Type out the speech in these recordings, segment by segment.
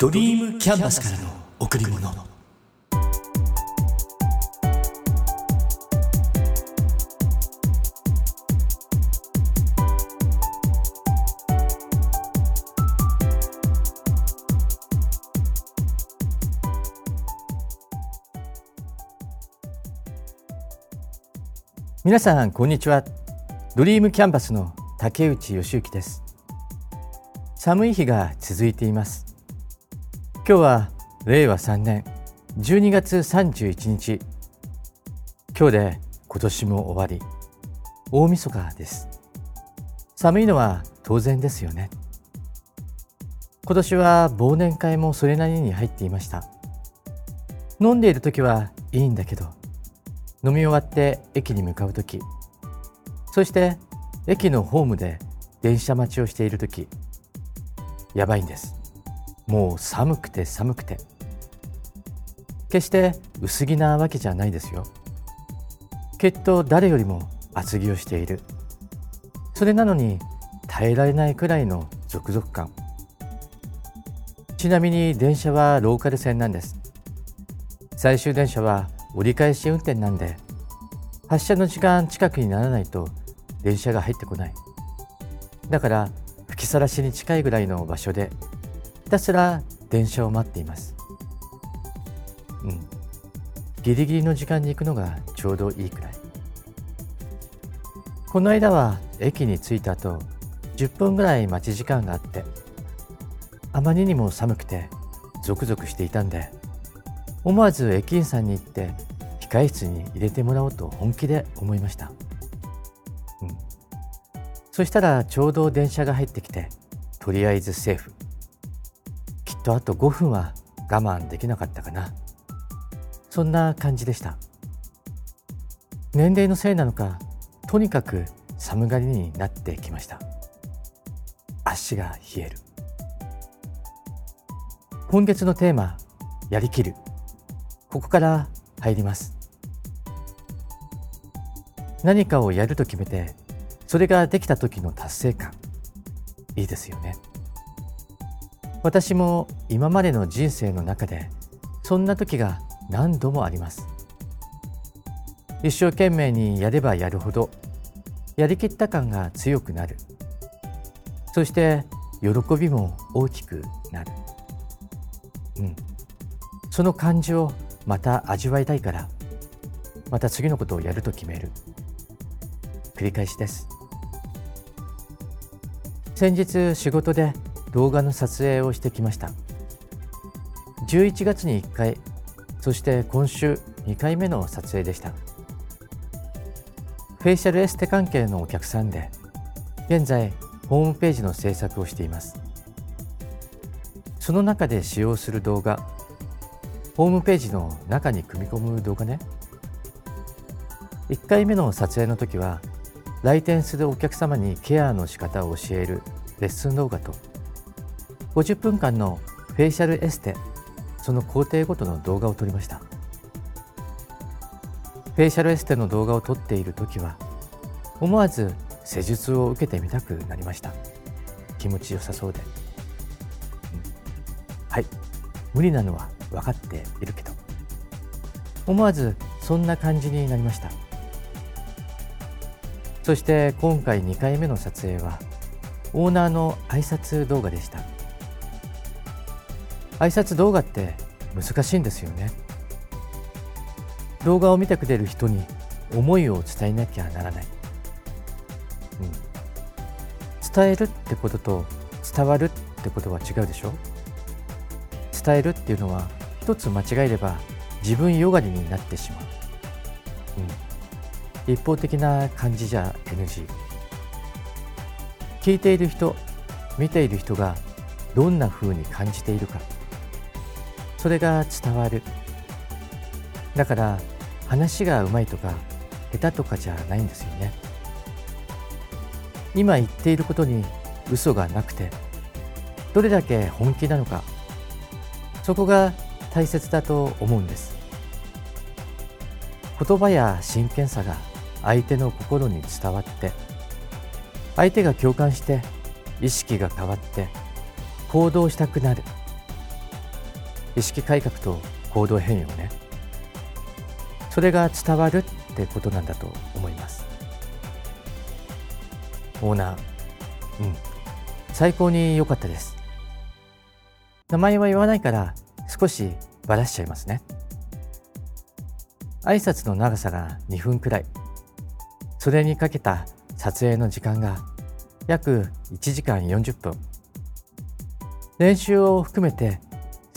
ドリームキャンバスからの贈り物。皆さんこんにちは。ドリームキャンバスの竹内義之です。寒い日が続いています。今日は令和3年12月31日。今日で今年も終わり。大晦日です。寒いのは当然ですよね。今年は忘年会もそれなりに入っていました。飲んでいる時はいいんだけど飲み終わって駅に向かう時。そして駅のホームで電車待ちをしている時。やばいんです。もう寒くて寒くて。決して薄着なわけじゃないですよ。きっと誰よりも厚着をしている。それなのに耐えられないくらいの続々感。ちなみに電車はローカル線なんです。最終電車は折り返し運転なんで発車の時間近くにならないと電車が入ってこない。だから吹きさらしに近いぐらいの場所でひたすら電車を待っています。うん。ギリギリの時間に行くのがちょうどいいくらい。この間は駅に着いた後10分ぐらい待ち時間があってあまりにも寒くてゾクゾクしていたんで思わず駅員さんに行って控室に入れてもらおうと本気で思いました、うん、そしたらちょうど電車が入ってきてとりあえずセーフ。とあと5分は我慢できなかったかな。そんな感じでした。年齢のせいなのかとにかく寒がりになってきました。足が冷える。今月のテーマやりきる。ここから入ります。何かをやると決めてそれができた時の達成感。いいですよね。私も今までの人生の中でそんな時が何度もあります。一生懸命にやればやるほどやりきった感が強くなる。そして喜びも大きくなる。うん。その感じをまた味わいたいからまた次のことをやると決める。繰り返しです。先日仕事で動画の撮影をしてきました。11月に1回そして今週2回目の撮影でした。フェイシャルエステ関係のお客さんで現在ホームページの制作をしています。その中で使用する動画ホームページの中に組み込む動画ね。1回目の撮影の時は来店するお客様にケアの仕方を教えるレッスン動画と50分間のフェイシャルエステその工程ごとの動画を撮りました。フェイシャルエステの動画を撮っている時は思わず施術を受けてみたくなりました。気持ちよさそうで、うん、はい。無理なのは分かっているけど。思わずそんな感じになりました。そして今回2回目の撮影はオーナーの挨拶動画でした。挨拶動画って難しいんですよね。動画を見てくれる人に思いを伝えなきゃならない、うん、伝えるってことと伝わるってことは違うでしょ。伝えるっていうのは一つ間違えれば自分よがりになってしまう、うん、一方的な感じじゃ NG 聞いている人見ている人がどんな風に感じているか。それが伝わる。だから話がうまいとか下手とかじゃないんですよね。今言っていることに嘘がなくてどれだけ本気なのかそこが大切だと思うんです。言葉や真剣さが相手の心に伝わって相手が共感して意識が変わって行動したくなる。意識改革と行動変容ね。それが伝わるってことなんだと思います。オーナー。うん。最高に良かったです。名前は言わないから少しばらしちゃいますね。挨拶の長さが2分くらい。それにかけた撮影の時間が約1時間40分。練習を含めて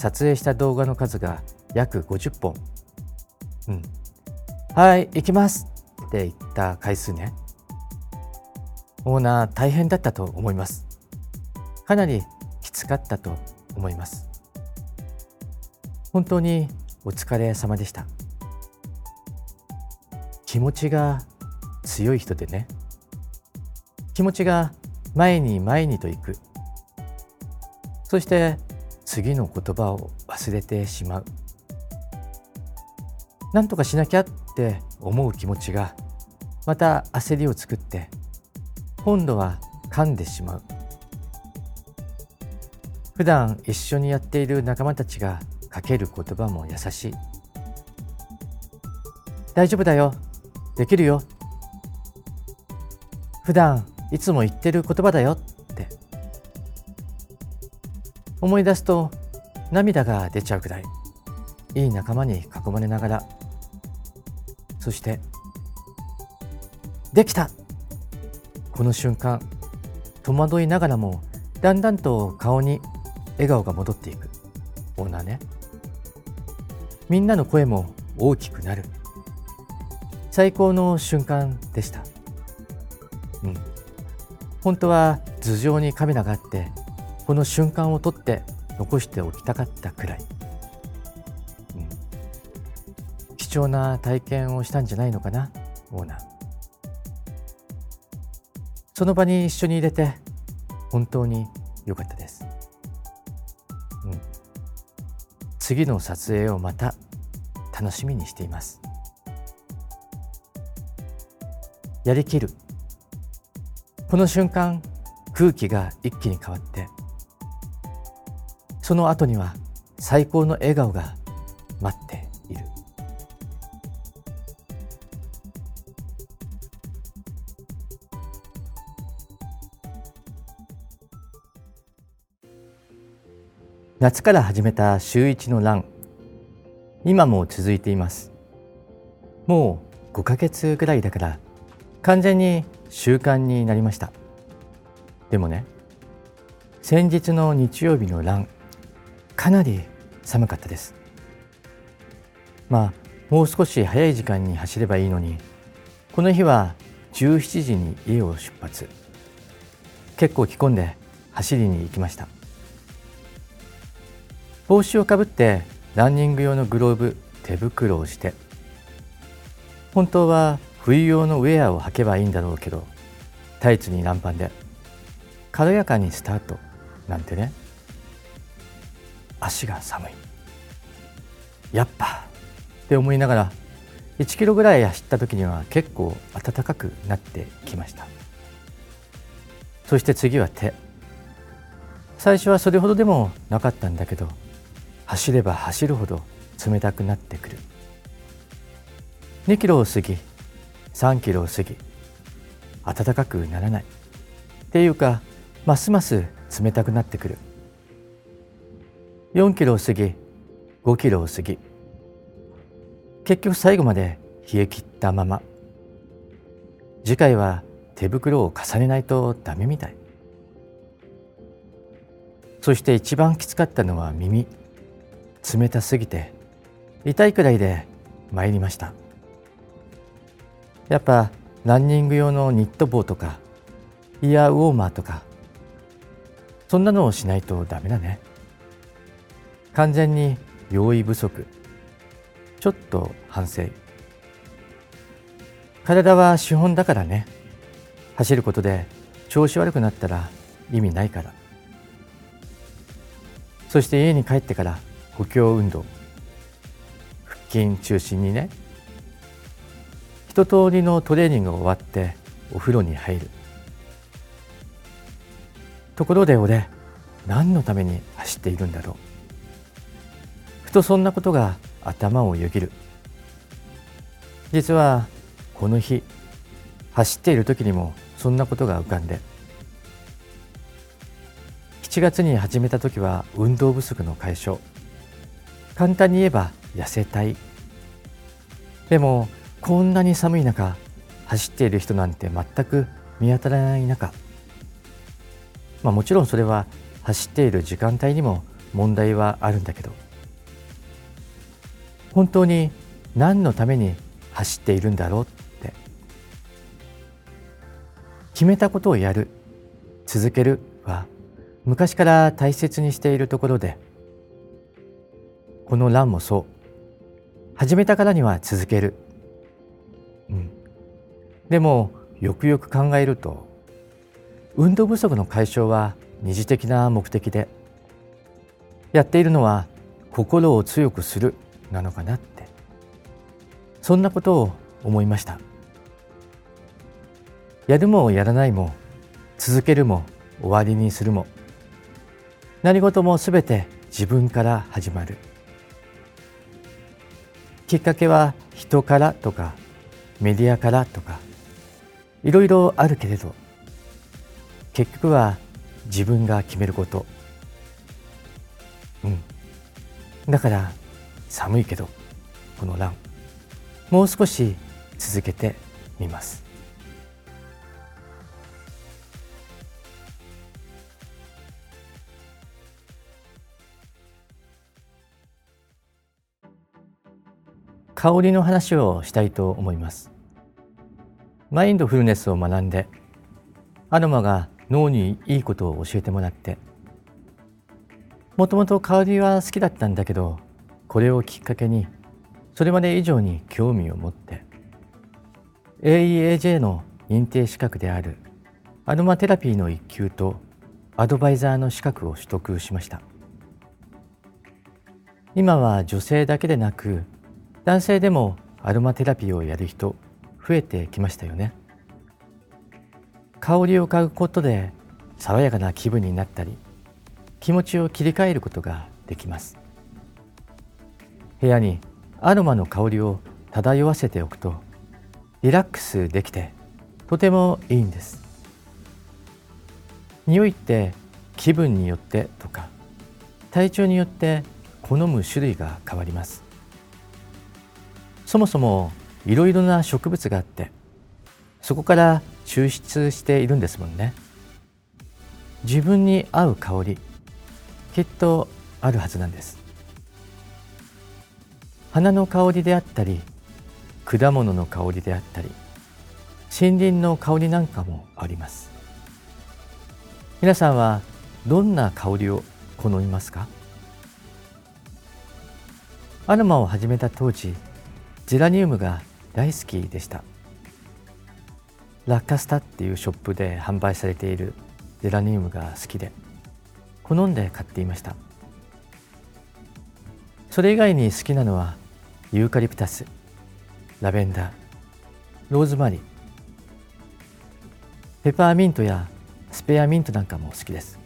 撮影した動画の数が約50本。うん。はい行きますって言った回数ね。オーナー大変だったと思います。かなりきつかったと思います。本当にお疲れ様でした。気持ちが強い人でね。気持ちが前に前にと行く。そして次の言葉を忘れてしまう。何とかしなきゃって思う気持ちがまた焦りを作って今度は噛んでしまう。普段一緒にやっている仲間たちがかける言葉も優しい。大丈夫だよ。できるよ。普段いつも言ってる言葉だよ。思い出すと涙が出ちゃうくらいいい仲間に囲まれながらそしてできた。この瞬間戸惑いながらもだんだんと顔に笑顔が戻っていく。オーナーね。みんなの声も大きくなる。最高の瞬間でした。うん。本当は頭上にカメラがあってこの瞬間を撮って残しておきたかったくらい、うん、貴重な体験をしたんじゃないのかなオーナー。その場に一緒に入れて本当に良かったです、うん、次の撮影をまた楽しみにしています。やりきる。この瞬間空気が一気に変わってその後には最高の笑顔が待っている。夏から始めた週一のラン。今も続いています。もう5ヶ月ぐらいだから完全に習慣になりました。でもね先日の日曜日のラン。かなり寒かったです。まあもう少し早い時間に走ればいいのにこの日は17時に家を出発。結構着込んで走りに行きました。帽子をかぶってランニング用のグローブ手袋をして本当は冬用のウェアを履けばいいんだろうけどタイツに短パンで軽やかにスタートなんてね。足が寒い。やっぱって思いながら1キロぐらい走った時には結構暖かくなってきました。そして次は手。最初はそれほどでもなかったんだけど走れば走るほど冷たくなってくる。2キロを過ぎ3キロを過ぎ暖かくならない。っていうかますます冷たくなってくる。4キロを過ぎ5キロを過ぎ。結局最後まで冷え切ったまま。次回は手袋を重ねないとダメみたい。そして一番きつかったのは耳。冷たすぎて痛いくらいで参りました。やっぱランニング用のニット帽とかイヤーウォーマーとかそんなのをしないとダメだね。完全に用意不足。ちょっと反省。体は資本だからね。走ることで調子悪くなったら意味ないから。そして家に帰ってから補強運動。腹筋中心にね。一通りのトレーニングが終わってお風呂に入る。ところで俺何のために走っているんだろう。ふとそんなことが頭をよぎる。実はこの日走っている時にもそんなことが浮かんで。7月に始めた時は運動不足の解消。簡単に言えば痩せたい。でもこんなに寒い中走っている人なんて全く見当たらない中。まあもちろんそれは走っている時間帯にも問題はあるんだけど。本当に何のために走っているんだろうって。決めたことをやる。続けるは昔から大切にしているところで。この欄もそう。始めたからには続ける、うん、でもよくよく考えると運動不足の解消は二次的な目的で。やっているのは心を強くする。なのかなって。そんなことを思いました。やるもやらないも続けるも終わりにするも何事もすべて自分から始まる。きっかけは人からとかメディアからとかいろいろあるけれど結局は自分が決めること。うん。だから寒いけどこの欄もう少し続けてみます。香りの話をしたいと思います。マインドフルネスを学んでアロマが脳にいいことを教えてもらってもともと香りは好きだったんだけどこれをきっかけにそれまで以上に興味を持って AEAJ の認定資格であるアロマテラピーの一級とアドバイザーの資格を取得しました。今は女性だけでなく男性でもアロマテラピーをやる人増えてきましたよね。香りを嗅ぐことで爽やかな気分になったり気持ちを切り替えることができます。部屋にアロマの香りを漂わせておくとリラックスできてとてもいいんです。匂いって気分によってとか体調によって好む種類が変わります。そもそもいろいろな植物があってそこから抽出しているんですもんね。自分に合う香りきっとあるはずなんです。花の香りであったり果物の香りであったり森林の香りなんかもあります。皆さんはどんな香りを好みますか？アロマを始めた当時ゼラニウムが大好きでした。ラッカスタっていうショップで販売されているゼラニウムが好きで好んで買っていました。それ以外に好きなのはユーカリプタスラベンダーローズマリーペパーミントやスペアミントなんかも好きです。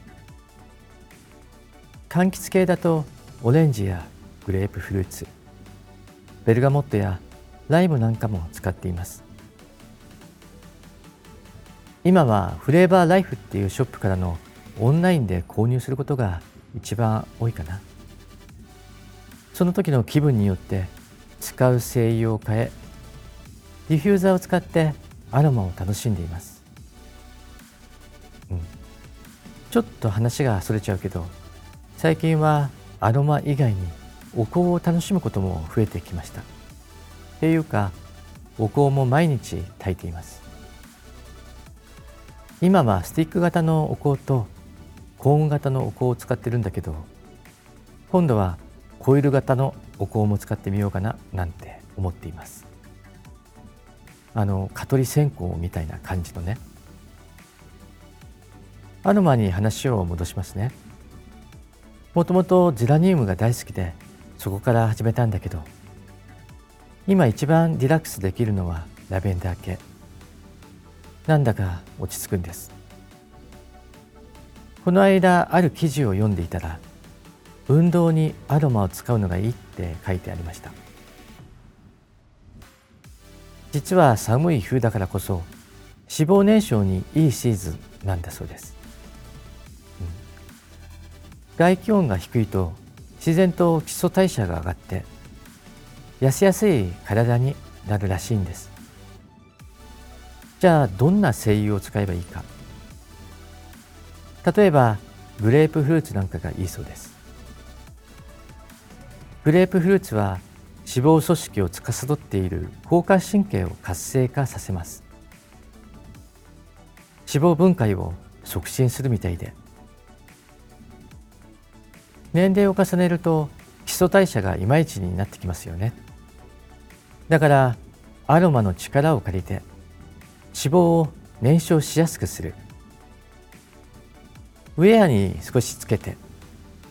柑橘系だとオレンジやグレープフルーツベルガモットやライムなんかも使っています。今はフレーバーライフっていうショップからのオンラインで購入することが一番多いかな。その時の気分によって使う精油を変えディフューザーを使ってアロマを楽しんでいます、うん、ちょっと話がそれちゃうけど最近はアロマ以外にお香を楽しむことも増えてきました。っていうかお香も毎日炊いています。今はスティック型のお香とコーン型のお香を使ってるんだけど今度はコイル型のお香も使ってみようかななんて思っています。あの蚊取り線香みたいな感じのね。アロマに話を戻しますね。もともとゼラニウムが大好きでそこから始めたんだけど今一番リラックスできるのはラベンダー系。なんだか落ち着くんです。この間ある記事を読んでいたら運動にアロマを使うのがいいって書いてありました。実は寒い冬だからこそ脂肪燃焼にいいシーズンなんだそうです、うん、外気温が低いと自然と基礎代謝が上がって痩せやすい体になるらしいんです。じゃあどんな精油を使えばいいか。例えばグレープフルーツなんかがいいそうです。グレープフルーツは脂肪組織を司っている交感神経を活性化させます。脂肪分解を促進するみたいで。年齢を重ねると基礎代謝がいまいちになってきますよね。だからアロマの力を借りて脂肪を燃焼しやすくする。ウェアに少しつけて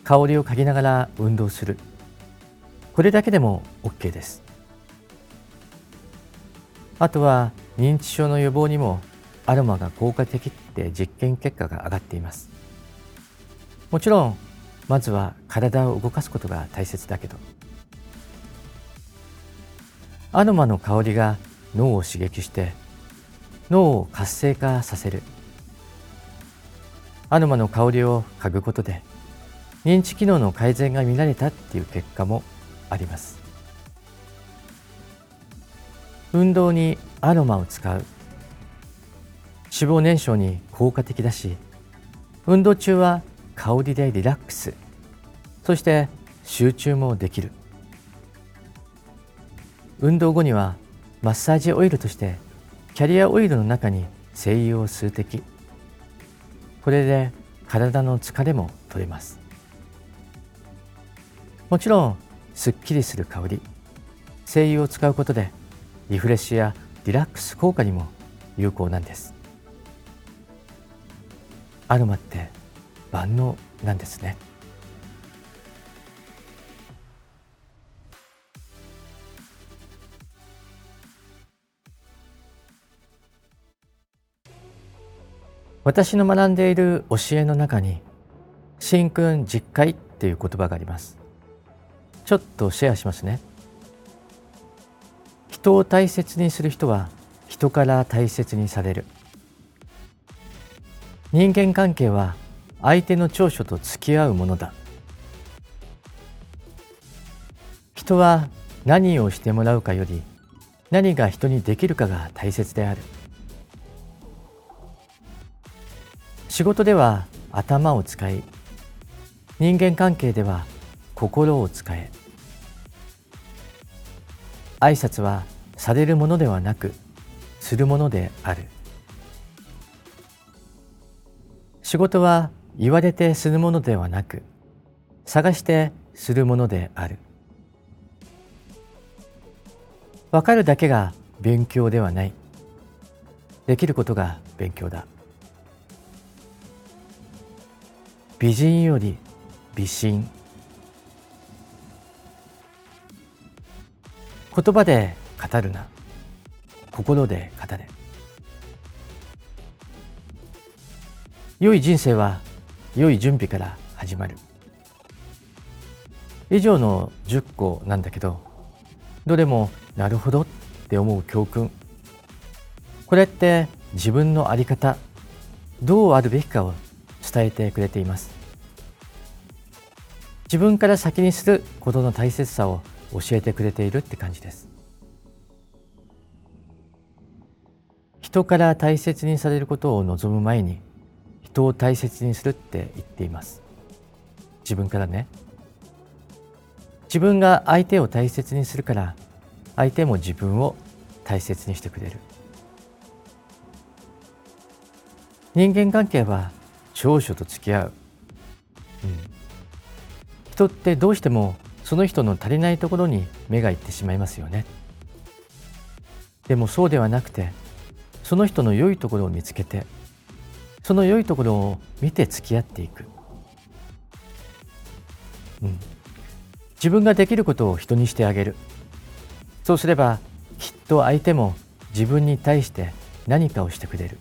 香りを嗅ぎながら運動する。これだけでも OK です。あとは認知症の予防にもアロマが効果的って実験結果が上がっています。もちろんまずは体を動かすことが大切だけど。アロマの香りが脳を刺激して脳を活性化させる。アロマの香りを嗅ぐことで認知機能の改善が見られたっていう結果もあります。運動にアロマを使う。脂肪燃焼に効果的だし運動中は香りでリラックス。そして集中もできる。運動後にはマッサージオイルとしてキャリアオイルの中に精油を数滴。これで体の疲れも取れます。もちろんすっきりする香り。精油を使うことでリフレッシュやリラックス効果にも有効なんです。アロマって万能なんですね。私の学んでいる教えの中に真君実会っていう言葉があります。ちょっとシェアしますね。人を大切にする人は人から大切にされる。人間関係は相手の長所と付き合うものだ。人は何をしてもらうかより何が人にできるかが大切である。仕事では頭を使い人間関係では心を使え。挨拶はされるものではなくするものである。仕事は言われてするものではなく探してするものである。わかるだけが勉強ではない。できることが勉強だ。美人より美心。言葉で語るな。心で語れ。良い人生は良い準備から始まる。以上の10個なんだけどどれもなるほどって思う教訓。これって自分の在り方どうあるべきかを伝えてくれています。自分から先にすることの大切さを教えてくれているって感じです。人から大切にされることを望む前に人を大切にするって言っています。自分からね。自分が相手を大切にするから相手も自分を大切にしてくれる。人間関係は長所と付き合う、うん、人ってどうしてもその人の足りないところに目がいってしまいますよね。でもそうではなくてその人の良いところを見つけてその良いところを見て付き合っていく、うん、自分ができることを人にしてあげる。そうすればきっと相手も自分に対して何かをしてくれる。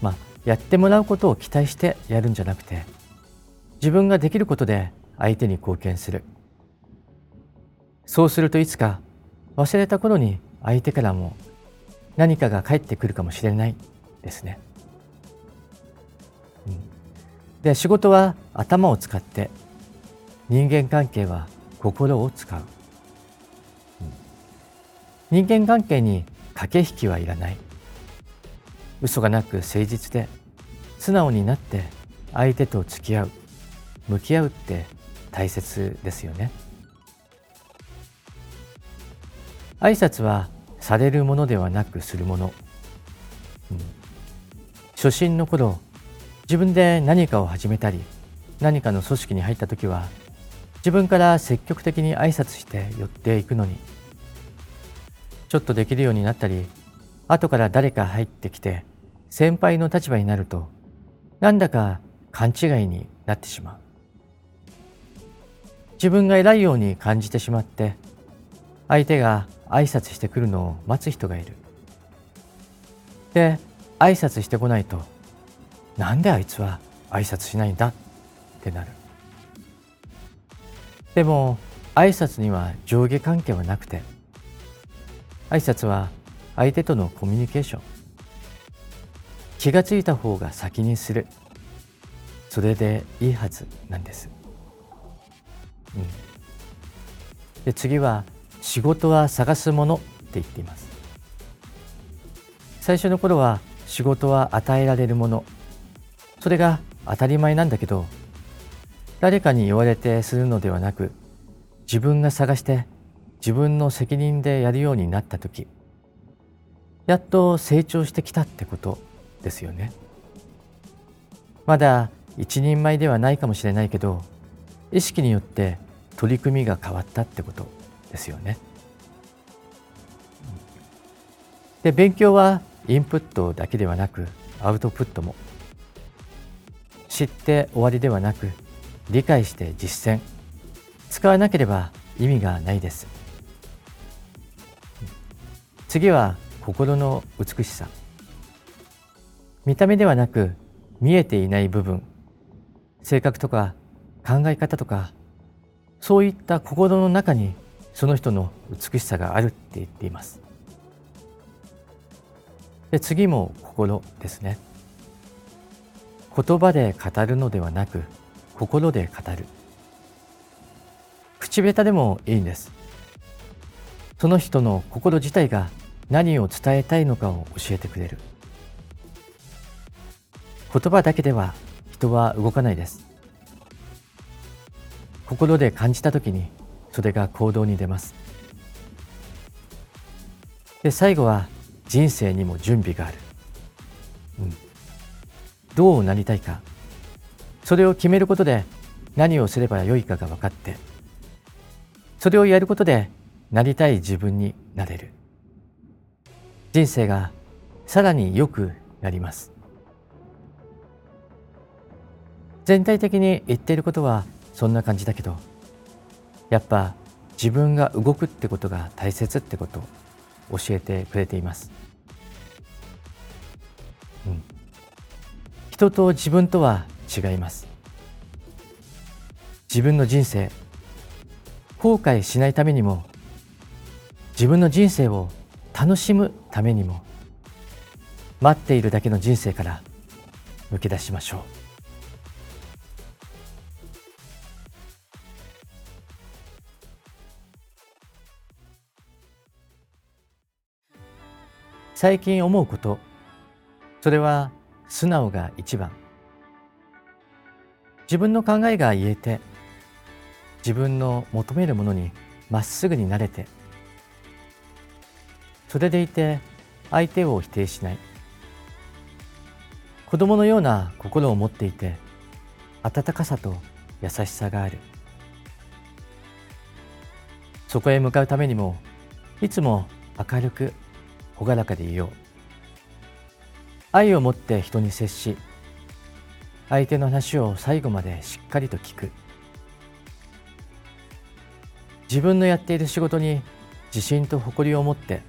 まあやってもらうことを期待してやるんじゃなくて自分ができることで相手に貢献する。そうするといつか忘れた頃に相手からも何かが返ってくるかもしれないですね。で仕事は頭を使って人間関係は心を使う、人間関係に駆け引きはいらない。嘘がなく誠実で素直になって相手と付き合う。向き合うって大切ですよね。挨拶はされるものではなくするもの、うん、初心の頃自分で何かを始めたり何かの組織に入った時は自分から積極的に挨拶して寄っていくのにちょっとできるようになったり後から誰か入ってきて先輩の立場になるとなんだか勘違いになってしまう。自分が偉いように感じてしまって相手が挨拶してくるのを待つ人がいる。で挨拶してこないとなんであいつは挨拶しないんだってなる。でも挨拶には上下関係はなくて挨拶は相手とのコミュニケーション。気がついた方が先にする。それでいいはずなんです、で次は仕事は探すものって言っています。最初の頃は仕事は与えられるもの。それが当たり前なんだけど誰かに言われてするのではなく自分が探して自分の責任でやるようになった時やっと成長してきたってことですよね。まだ一人前ではないかもしれないけど意識によって取り組みが変わったってことですよね。で勉強はインプットだけではなくアウトプットも知って終わりではなく理解して実践。使わなければ意味がないです。次は心の美しさ。見た目ではなく見えていない部分。性格とか考え方とかそういった心の中にその人の美しさがあるって言っています。で次も心ですね。言葉で語るのではなく心で語る。口下手でもいいんです。その人の心自体が何を伝えたいのかを教えてくれる。言葉だけでは人は動かないです。心で感じた時にそれが行動に出ます。で最後は人生にも準備がある、うん、どうなりたいか。それを決めることで何をすればよいかが分かってそれをやることでなりたい自分になれる。人生がさらに良くなります。全体的に言っていることはそんな感じだけどやっぱ自分が動くってことが大切ってことを教えてくれています、うん、人と自分とは違います。自分の人生後悔しないためにも自分の人生を楽しむためにも待っているだけの人生から抜け出しましょう。最近思うこと。それは素直が一番。自分の考えが言えて自分の求めるものにまっすぐになれてそれでいて相手を否定しない。子供のような心を持っていて温かさと優しさがある。そこへ向かうためにもいつも明るく朗らかでいよう。愛を持って人に接し相手の話を最後までしっかりと聞く。自分のやっている仕事に自信と誇りを持って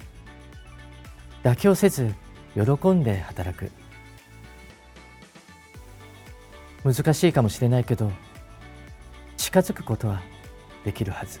妥協せず喜んで働く。難しいかもしれないけど近づくことはできるはず。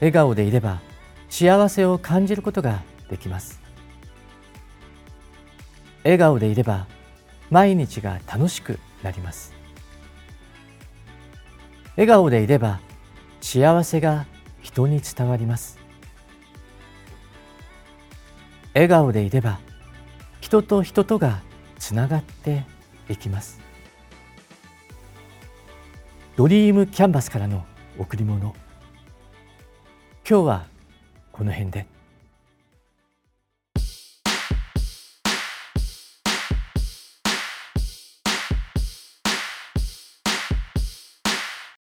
笑顔でいれば幸せを感じることができます。笑顔でいれば毎日が楽しくなります。笑顔でいれば幸せが人に伝わります。笑顔でいれば人と人とがつながっていきます。ドリームキャンバスからの贈り物。今日はこの辺で。